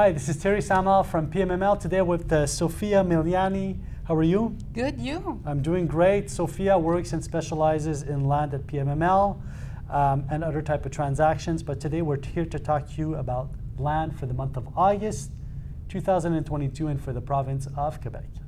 Hi, this is Terry Samuel from PMML. Today with uh, Sofia Miliani. How are you? Good, you? I'm doing great. Sofia works and specializes in land at PMML um, and other type of transactions. But today we're here to talk to you about land for the month of August 2022 and for the province of Quebec.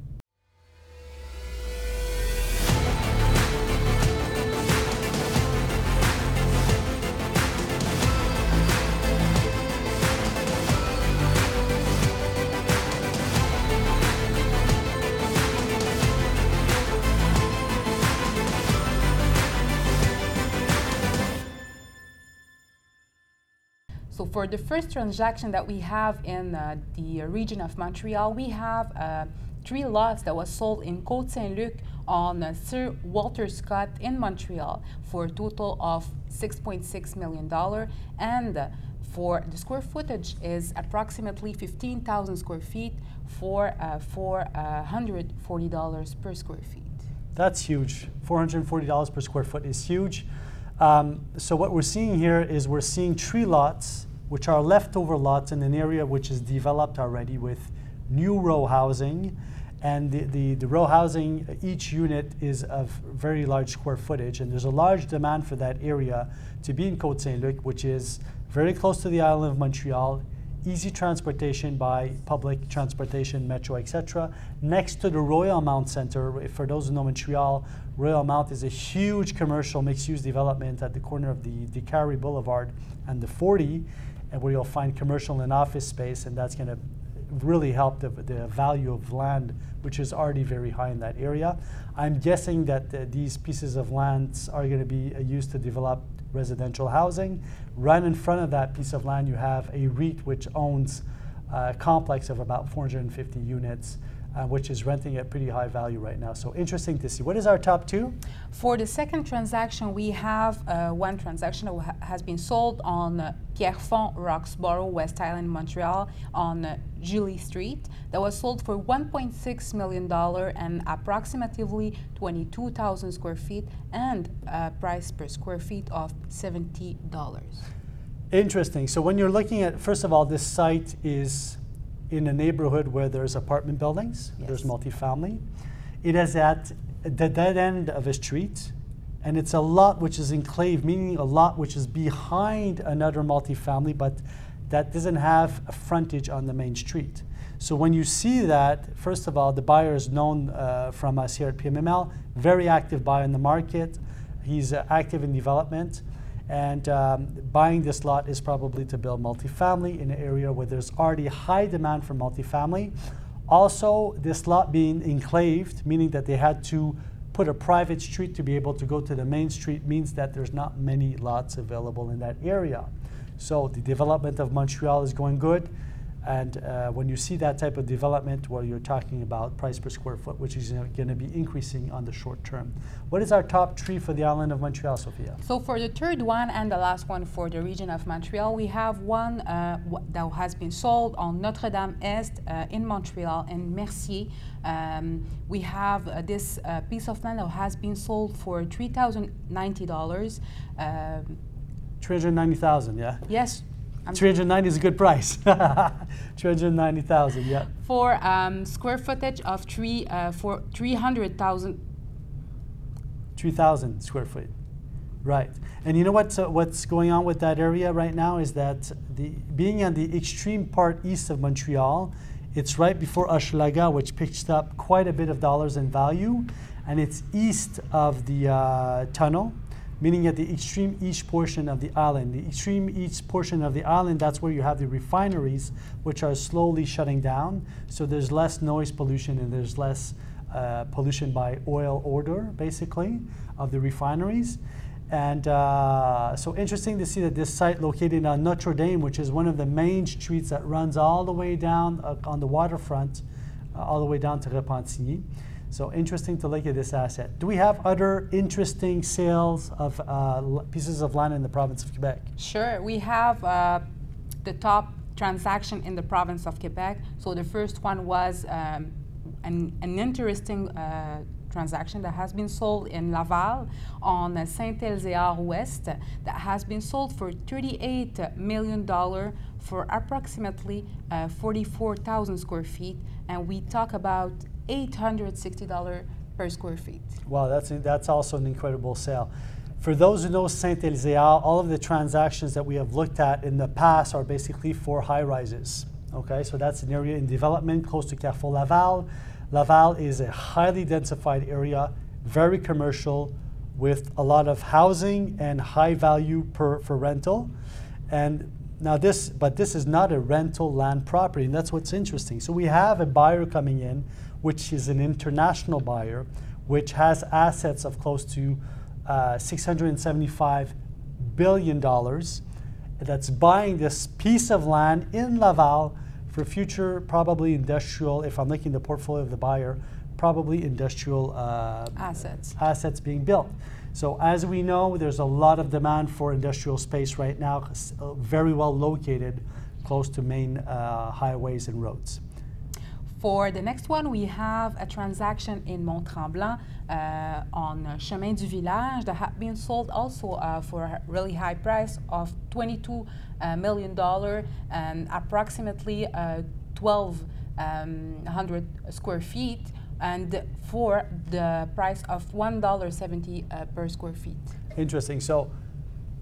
For the first transaction that we have in uh, the region of Montreal, we have uh, three lots that was sold in Côte Saint-Luc on uh, Sir Walter Scott in Montreal for a total of $6.6 million. And uh, for the square footage is approximately 15,000 square feet for uh, $440 per square feet. That's huge. $440 per square foot is huge. Um, so what we're seeing here is we're seeing tree lots, which are leftover lots in an area which is developed already with new row housing. And the, the, the row housing, each unit is of very large square footage, and there's a large demand for that area to be in Côte Saint-Luc, which is very close to the island of Montreal, easy transportation by public transportation, metro, etc. Next to the Royalmount Center, for those who know Montreal, Royalmount is a huge commercial mixed-use development at the corner of the Décarie Boulevard and the 40, and where you'll find commercial and office space, and that's going to really help the, the value of land, which is already very high in that area. I'm guessing that uh, these pieces of land are going to be uh, used to develop residential housing. Right in front of that piece of land, you have a REIT which owns a complex of about 450 units. Uh, which is renting at pretty high value right now. So interesting to see. What is our top two? For the second transaction, we have uh, one transaction that ha- has been sold on uh, Pierrefonds, Roxboro, West Island, Montreal, on uh, Julie Street. That was sold for 1.6 million dollar and approximately 22,000 square feet, and a price per square feet of 70 dollars. Interesting. So when you're looking at, first of all, this site is in a neighborhood where there's apartment buildings, Yes. there's multifamily. It is at the dead end of a street, and it's a lot which is enclave, meaning a lot which is behind another multifamily, but that doesn't have a frontage on the main street. So when you see that, first of all, the buyer is known uh, from us here at PMML, very active buyer in the market. He's uh, active in development. And um, buying this lot is probably to build multifamily in an area where there's already high demand for multifamily. Also, this lot being enclaved, meaning that they had to put a private street to be able to go to the main street, means that there's not many lots available in that area. So the development of Montreal is going good. And uh, when you see that type of development where you're talking about price per square foot, which is going to be increasing on the short term. What is our top tree for the island of Montreal, Sophia? So for the third one and the last one for the region of Montreal, we have one uh, w- that has been sold on Notre Dame Est uh, in Montreal in Mercier. Um, we have uh, this uh, piece of land that has been sold for three thousand ninety dollars. Um, 390,000, yeah? yes. I'm 390 is a good price. 390,000, yeah. for um, square footage of three uh, for three hundred thousand 3,000 square feet. Right. And you know what's, uh, what's going on with that area right now is that the, being on the extreme part east of Montreal, it's right before Hochelaga, which picked up quite a bit of dollars in value, and it's east of the uh, tunnel, meaning at the extreme east portion of the island. The extreme east portion of the island, that's where you have the refineries, which are slowly shutting down. So there's less noise pollution and there's less uh, pollution by oil odor, basically, of the refineries. And uh, so interesting to see that this site located on Notre Dame, which is one of the main streets that runs all the way down uh, on the waterfront, uh, all the way down to Repentigny. So interesting to look at this asset. Do we have other interesting sales of uh, pieces of land in the province of Quebec? Sure, we have uh, the top transaction in the province of Quebec. So the first one was um, an, an interesting uh, transaction that has been sold in Laval on Saint-Elzéar West that has been sold for $38 million for approximately uh, 44,000 square feet, and we talk about $860 per square feet. Wow, that's, that's also an incredible sale. For those who know Saint Elzéar, all of the transactions that we have looked at in the past are basically for high rises. Okay, so that's an area in development close to Carrefour Laval. Laval is a highly densified area, very commercial, with a lot of housing and high value per for rental. And now this, but this is not a rental land property, and that's what's interesting. So we have a buyer coming in, which is an international buyer, which has assets of close to uh, 675 billion dollars. That's buying this piece of land in Laval for future, probably industrial. If I'm looking at the portfolio of the buyer, probably industrial uh, Assets. assets being built. So as we know, there's a lot of demand for industrial space right now, uh, very well located, close to main uh, highways and roads. For the next one, we have a transaction in Mont Tremblant uh, on uh, Chemin du Village that had been sold also uh, for a really high price of 22 uh, million dollar and approximately uh, 1,200 square feet, and for the price of $1.70 uh, per square feet. Interesting. So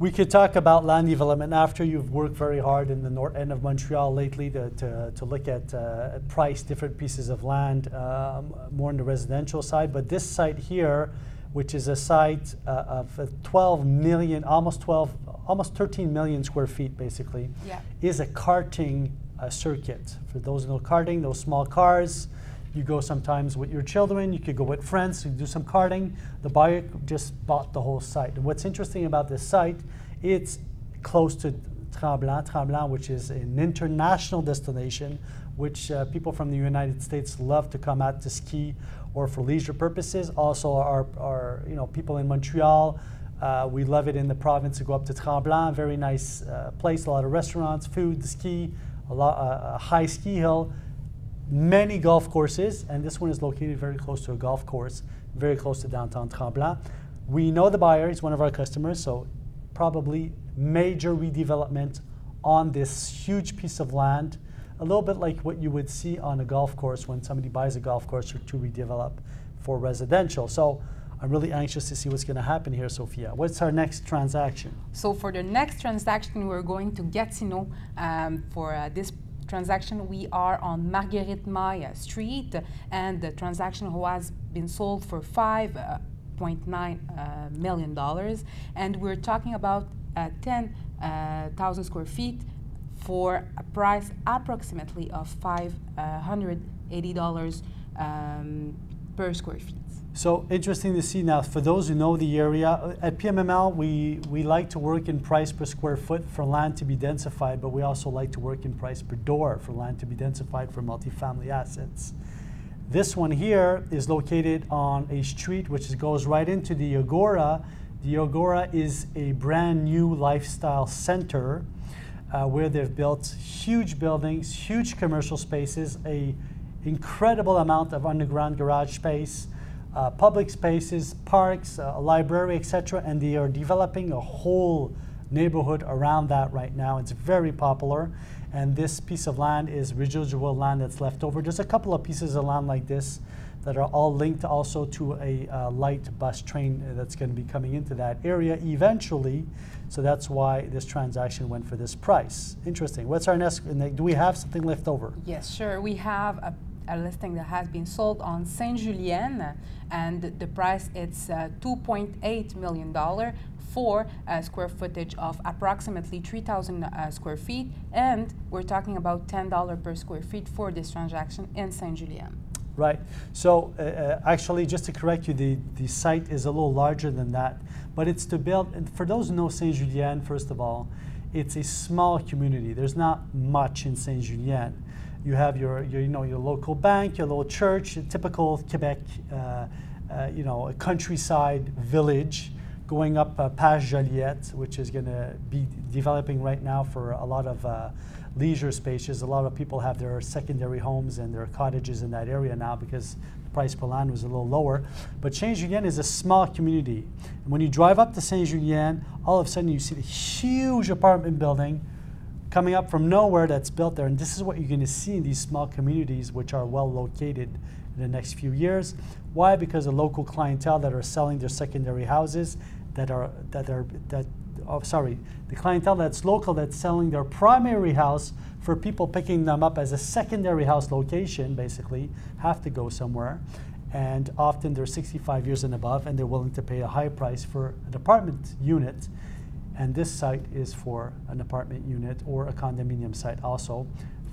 we could talk about land development after you've worked very hard in the north end of Montreal lately to, to, to look at uh, price different pieces of land um, more on the residential side. But this site here, which is a site uh, of uh, 12 million, almost 12, almost 13 million square feet basically, Yeah. is a karting uh, circuit. For those who know karting, those small cars, you go sometimes with your children, you could go with friends, you do some karting. The buyer just bought the whole site. And what's interesting about this site, it's close to Tremblant, Tremblant, which is an international destination, which uh, people from the United States love to come out to ski or for leisure purposes. Also, our, our you know people in Montreal, uh, we love it in the province to go up to Tremblant. Very nice uh, place, a lot of restaurants, food, ski, a, lot, uh, a high ski hill, many golf courses, and this one is located very close to a golf course, very close to downtown Tremblant. We know the buyer; he's one of our customers, so probably major redevelopment on this huge piece of land. A little bit like what you would see on a golf course when somebody buys a golf course to redevelop for residential. So I'm really anxious to see what's going to happen here, Sophia. What's our next transaction? So for the next transaction, we're going to Gatineau. Um, for uh, this transaction, we are on Marguerite Maillé Street, and the transaction has been sold for five uh, point nine uh, million dollars, and we're talking about uh, ten thousand square feet for a price approximately of five hundred eighty dollars um, per square feet. So interesting to see now. For those who know the area, uh, at PMML, we, we like to work in price per square foot for land to be densified, but we also like to work in price per door for land to be densified for multifamily assets. This one here is located on a street which goes right into the Agora. The Agora is a brand new lifestyle center uh, where they've built huge buildings, huge commercial spaces, a incredible amount of underground garage space, uh, public spaces, parks, uh, a library, etc. And they are developing a whole neighborhood around that right now. It's very popular. And this piece of land is residual land that's left over. There's a couple of pieces of land like this that are all linked also to a uh, light bus train that's going to be coming into that area eventually. So that's why this transaction went for this price. Interesting. What's our next? Do we have something left over? Yes, sure. We have a, a listing that has been sold on Saint Julien, and the price it's uh, 2.8 million dollar for a square footage of approximately 3,000 uh, square feet, and we're talking about $10 per square feet for this transaction in Saint Julien. Right. So uh, uh, actually, just to correct you, the, the site is a little larger than that, but it's to build. And for those who know Saint Julien, first of all, it's a small community. There's not much in Saint Julien. You have your, your you know your local bank, your little church, a typical Quebec, uh, uh, you know, a countryside village going up uh, past Joliette, which is going to be developing right now for a lot of uh, leisure spaces. A lot of people have their secondary homes and their cottages in that area now because the price per land was a little lower. But Saint Julien is a small community. And when you drive up to Saint Julien, all of a sudden you see the huge apartment building coming up from nowhere that's built there. And this is what you're going to see in these small communities, which are well located in the next few years. Why? Because the local clientele that are selling their secondary houses, that are that are that. Oh, sorry, the clientele that's local that's selling their primary house for people picking them up as a secondary house location, basically, have to go somewhere. And often they're 65 years and above, and they're willing to pay a high price for an apartment unit. And this site is for an apartment unit or a condominium site also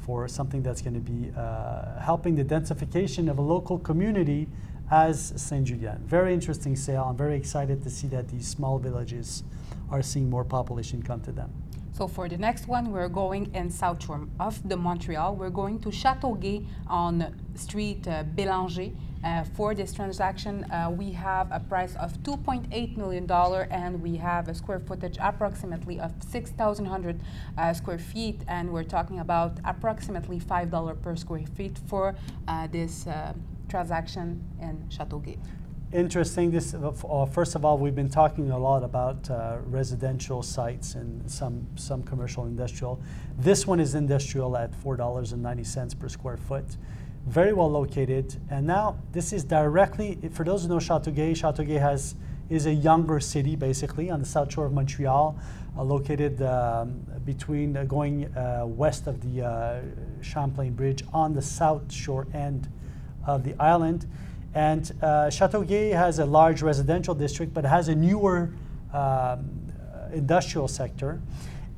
for something that's going to be uh, helping the densification of a local community as Saint Julien. Very interesting sale. I'm very excited to see that these small villages are seeing more population come to them. So for the next one, we're going in South of the Montreal. We're going to Châteauguay on Street uh, Bélanger. Uh, for this transaction, uh, we have a price of $2.8 million and we have a square footage approximately of 6,100 uh, square feet. And we're talking about approximately $5 per square feet for uh, this uh, transaction in Châteauguay. Interesting. This uh, first of all, we've been talking a lot about uh, residential sites and some some commercial industrial. This one is industrial at four dollars and ninety cents per square foot, very well located. And now this is directly for those who know Châteauguay. Châteauguay has is a younger city basically on the south shore of Montreal, uh, located um, between uh, going uh, west of the uh, Champlain Bridge on the south shore end of the island. And uh, Châteauguay has a large residential district, but has a newer um, industrial sector.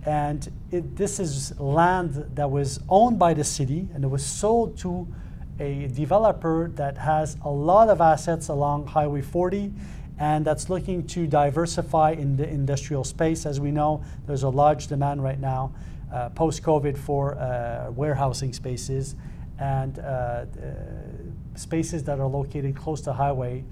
And it, this is land that was owned by the city and it was sold to a developer that has a lot of assets along Highway 40 and that's looking to diversify in the industrial space. As we know, there's a large demand right now uh, post COVID for uh, warehousing spaces and uh, spaces that are located close to highway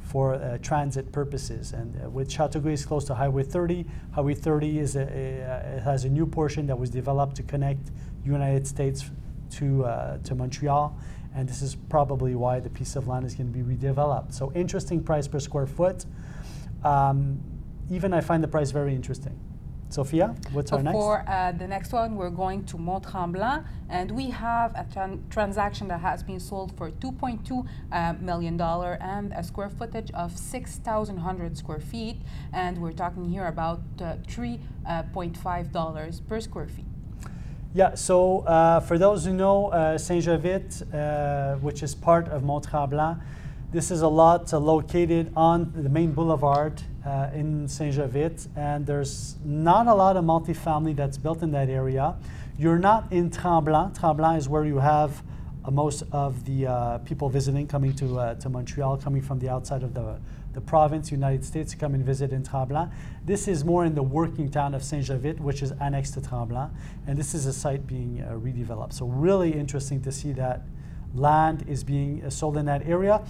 for uh, transit purposes. And uh, with Châteauguay is close to Highway 30. Highway 30 is a, a, has a new portion that was developed to connect United States to, uh, to Montreal. And this is probably why the piece of land is going to be redeveloped. So interesting price per square foot. Um, even I find the price very interesting. Sophia, what's so our next? For uh, the next one, we're going to Mont Tremblant, and we have a tran- transaction that has been sold for $2.2 uh, million dollar and a square footage of 6,100 square feet, and we're talking here about uh, $3.5 per square feet. Yeah, so uh, for those who know uh, Saint-Jovite, uh, which is part of Mont Tremblant, this is a lot located on the main boulevard uh, in Saint Jovite, and there's not a lot of multifamily that's built in that area. You're not in Tremblant. Tremblant is where you have uh, most of the uh, people visiting coming to, uh, to Montreal, coming from the outside of the, the province, United States, to come and visit in Tremblant. This is more in the working town of Saint Jovite, which is annexed to Tremblant, and this is a site being uh, redeveloped. So, really interesting to see that land is being uh, sold in that area.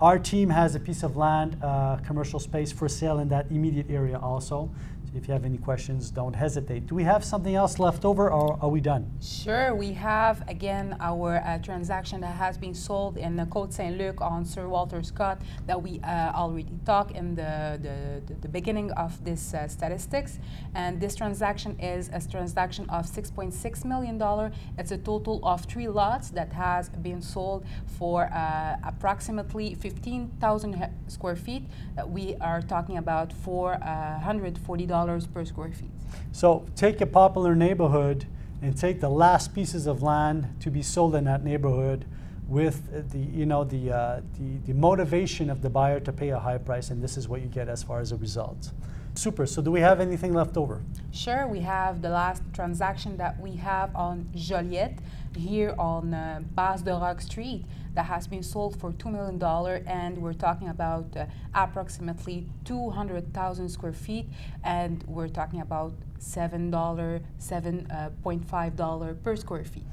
Our team has a piece of land, uh, commercial space for sale in that immediate area also. If you have any questions, don't hesitate. Do we have something else left over or are we done? Sure. We have, again, our uh, transaction that has been sold in the Côte Saint Luc on Sir Walter Scott that we uh, already talked in the, the, the, beginning of this uh, statistics. And this transaction is a transaction of $6.6 million. It's a total of three lots that has been sold for uh, approximately 15,000 square feet. Uh, we are talking about $440 uh, $10 per square feet. So take a popular neighborhood and take the last pieces of land to be sold in that neighborhood with the you know the, uh, the the motivation of the buyer to pay a high price and this is what you get as far as a result super so do we have anything left over sure we have the last transaction that we have on joliette here on uh, Base de Roc Street that has been sold for $2 million, and we're talking about uh, approximately 200,000 square feet, and we're talking about $7, $7.5 uh, per square feet.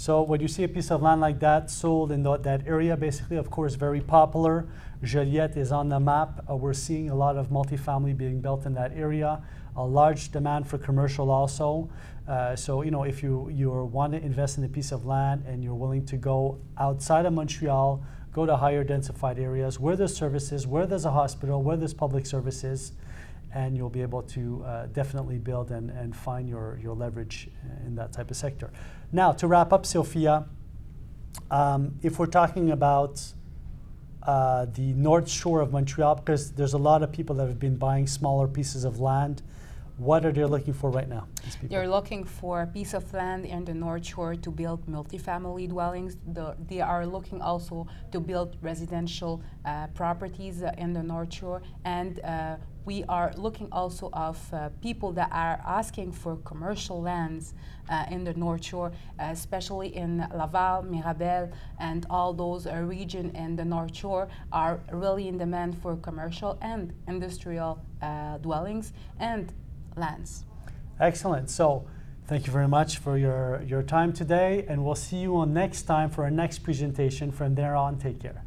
So when you see a piece of land like that sold in that area, basically, of course, very popular. Joliette is on the map. Uh, we're seeing a lot of multifamily being built in that area. A large demand for commercial also. Uh, so you know, if you you want to invest in a piece of land and you're willing to go outside of Montreal, go to higher densified areas where there's services, where there's a hospital, where there's public services, and you'll be able to uh, definitely build and, and find your, your leverage in that type of sector. Now, to wrap up, Sophia, um, if we're talking about uh, the north shore of Montreal, because there's a lot of people that have been buying smaller pieces of land, what are they looking for right now? They're looking for a piece of land in the North Shore to build multifamily dwellings. The, they are looking also to build residential uh, properties uh, in the North Shore, and uh, we are looking also of uh, people that are asking for commercial lands uh, in the North Shore, especially in Laval, Mirabel, and all those uh, region in the North Shore are really in demand for commercial and industrial uh, dwellings and lands. Excellent. So, thank you very much for your, your time today, and we'll see you on next time for our next presentation. From there on, take care.